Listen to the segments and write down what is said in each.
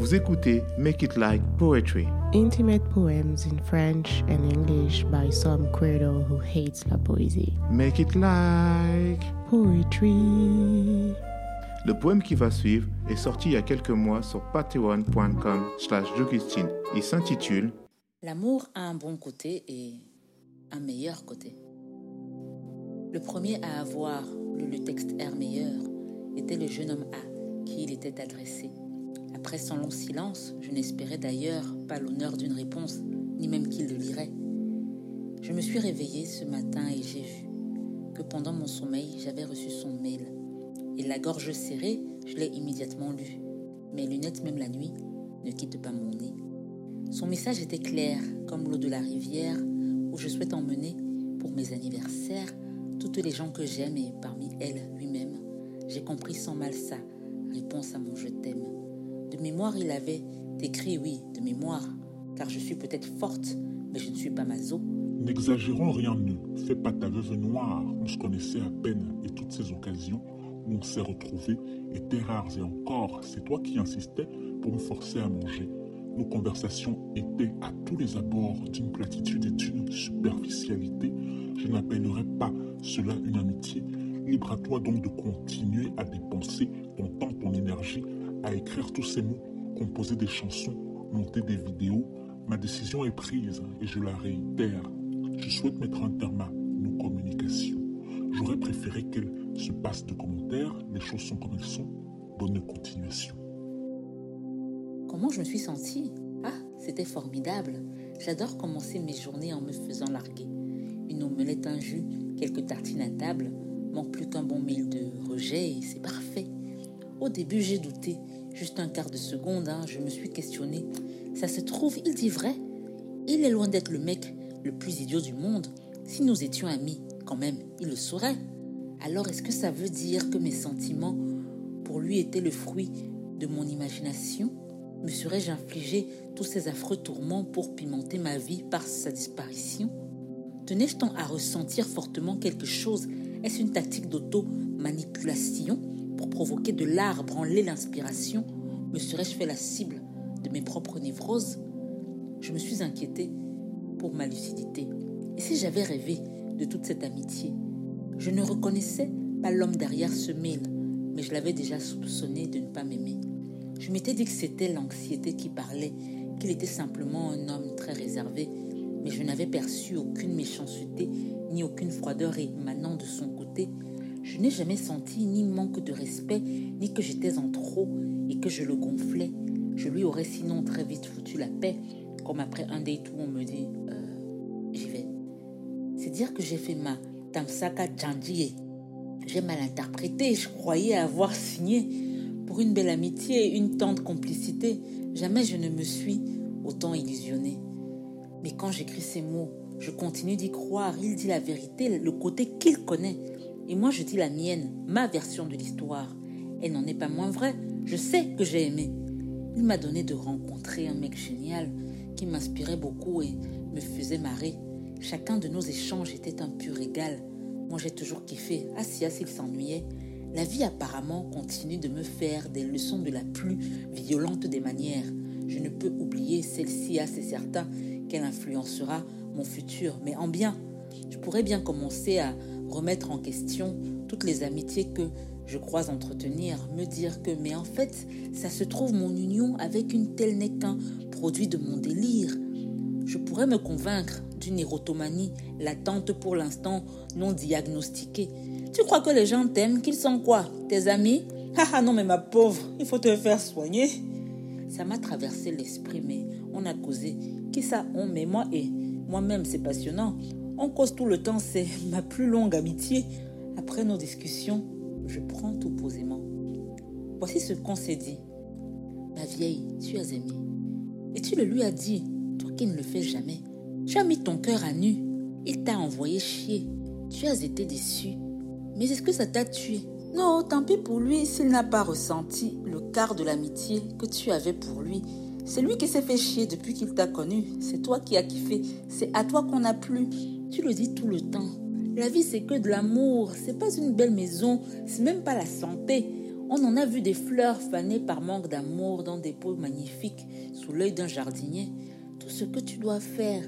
Vous écoutez Make It Like Poetry. Intimate poems in French and English by some credo who hates la poésie. Make It Like Poetry. Le poème qui va suivre est sorti il y a quelques mois sur patreon.com slash Il s'intitule L'amour a un bon côté et un meilleur côté. Le premier à avoir lu le texte R meilleur était le jeune homme A qui il était adressé. Après son long silence, je n'espérais d'ailleurs pas l'honneur d'une réponse, ni même qu'il le lirait. Je me suis réveillée ce matin et j'ai vu que pendant mon sommeil, j'avais reçu son mail. Et la gorge serrée, je l'ai immédiatement lu. Mes lunettes, même la nuit, ne quittent pas mon nez. Son message était clair, comme l'eau de la rivière, où je souhaite emmener, pour mes anniversaires, toutes les gens que j'aime et parmi elles lui-même. J'ai compris sans mal sa réponse à mon je t'aime. De mémoire, il avait écrit oui, de mémoire, car je suis peut-être forte, mais je ne suis pas mazo. N'exagérons rien de nous. Fais pas ta veuve noire. On se connaissait à peine et toutes ces occasions où on s'est retrouvés étaient rares et encore, c'est toi qui insistais pour me forcer à manger. Nos conversations étaient à tous les abords d'une platitude et d'une superficialité. Je n'appellerais pas cela une amitié. Libre à toi donc de continuer à dépenser ton temps, ton énergie, à écrire tous ces mots, composer des chansons, monter des vidéos. Ma décision est prise et je la réitère. Je souhaite mettre un terme à nos communications. J'aurais préféré qu'elles se passent de commentaires. Les choses sont comme elles sont. Bonne continuation. Comment je me suis sentie? Ah, c'était formidable. J'adore commencer mes journées en me faisant larguer. Une omelette, un jus, quelques tartines à table. Manque plus qu'un bon mail de rejet et c'est parfait. Au début, j'ai douté. Juste un quart de seconde, hein, je me suis questionné. Ça se trouve, il dit vrai. Il est loin d'être le mec le plus idiot du monde. Si nous étions amis, quand même, il le saurait. Alors est-ce que ça veut dire que mes sentiments pour lui étaient le fruit de mon imagination? Me serais-je infligé tous ces affreux tourments pour pimenter ma vie par sa disparition? Tenais-je tant à ressentir fortement quelque chose? Est-ce une tactique d'auto-manipulation? Provoquer de l'art, branler l'inspiration Me serais-je fait la cible de mes propres névroses? Je me suis inquiété pour ma lucidité. Et si j'avais rêvé de toute cette amitié? Je ne reconnaissais pas l'homme derrière ce mail, mais je l'avais déjà soupçonné de ne pas m'aimer. Je m'étais dit que c'était l'anxiété qui parlait, qu'il était simplement un homme très réservé, mais je n'avais perçu aucune méchanceté ni aucune froideur émanant de son côté. Je n'ai jamais senti ni manque de respect, ni que j'étais en trop et que je le gonflais. Je lui aurais sinon très vite foutu la paix, comme après un date où on me dit euh, j'y vais. C'est dire que j'ai fait ma Tamsaka Janjie. J'ai mal interprété, je croyais avoir signé pour une belle amitié une tendre complicité, jamais je ne me suis autant illusionné. Mais quand j'écris ces mots, je continue d'y croire. Il dit la vérité, le côté qu'il connaît. Et moi, je dis la mienne, ma version de l'histoire. Elle n'en est pas moins vraie. Je sais que j'ai aimé. Il m'a donné de rencontrer un mec génial qui m'inspirait beaucoup et me faisait marrer. Chacun de nos échanges était un pur régal. Moi, j'ai toujours kiffé. Assis, s'il s'ennuyait. La vie apparemment continue de me faire des leçons de la plus violente des manières. Je ne peux oublier celle-ci, assez certain qu'elle influencera mon futur, mais en bien. Je pourrais bien commencer à remettre en question toutes les amitiés que je crois entretenir, me dire que, mais en fait, ça se trouve, mon union avec une telle n'est qu'un produit de mon délire. Je pourrais me convaincre d'une érotomanie latente pour l'instant non diagnostiquée, tu crois que les gens t'aiment, qu'ils sont quoi? Tes amis? Ah non mais ma pauvre, il faut te faire soigner. Ça m'a traversé l'esprit, mais on a causé. Qui ça? On, mais moi et moi-même, c'est passionnant. On cause tout le temps, c'est ma plus longue amitié. Après nos discussions, je prends tout posément. Voici ce qu'on s'est dit. Ma vieille, tu as aimé. Et tu le lui as dit, toi qui ne le fais jamais. Tu as mis ton cœur à nu. Il t'a envoyé chier. Tu as été déçu. Mais est-ce que ça t'a tué? Non, tant pis pour lui s'il n'a pas ressenti le quart de l'amitié que tu avais pour lui. C'est lui qui s'est fait chier depuis qu'il t'a connu. C'est toi qui as kiffé. C'est à toi qu'on a plu. Tu le dis tout le temps. La vie, c'est que de l'amour. C'est pas une belle maison. C'est même pas la santé. On en a vu des fleurs fanées par manque d'amour dans des pots magnifiques sous l'œil d'un jardinier. Tout ce que tu dois faire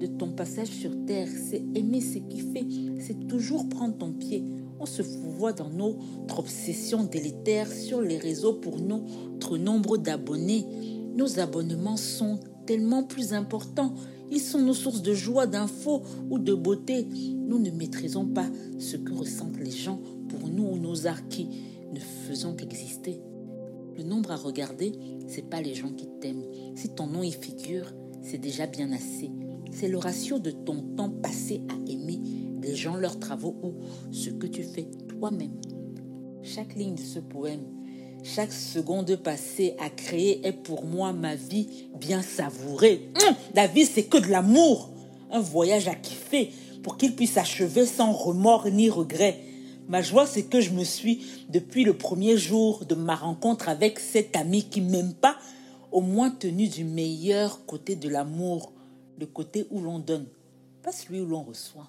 de ton passage sur terre, c'est aimer ce qui fait, c'est toujours prendre ton pied. On se voit dans notre obsession délétère sur les réseaux pour notre nombre d'abonnés. Nos abonnements sont tellement plus importants. Ils sont nos sources de joie, d'infos ou de beauté. Nous ne maîtrisons pas ce que ressentent les gens pour nous ou nos arts qui ne faisons qu'exister. Le nombre à regarder, c'est pas les gens qui t'aiment. Si ton nom y figure, c'est déjà bien assez. C'est le ratio de ton temps passé à aimer les gens, leurs travaux ou ce que tu fais toi-même. Chaque ligne de ce poème, chaque seconde passée à créer est pour moi ma vie bien savourée. Hum, la vie, c'est que de l'amour. Un voyage à kiffer pour qu'il puisse achever sans remords ni regrets. Ma joie, c'est que je me suis, depuis le premier jour de ma rencontre avec cet ami qui m'aime pas, au moins tenu du meilleur côté de l'amour, le côté où l'on donne, pas celui où l'on reçoit.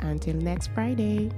Until next Friday.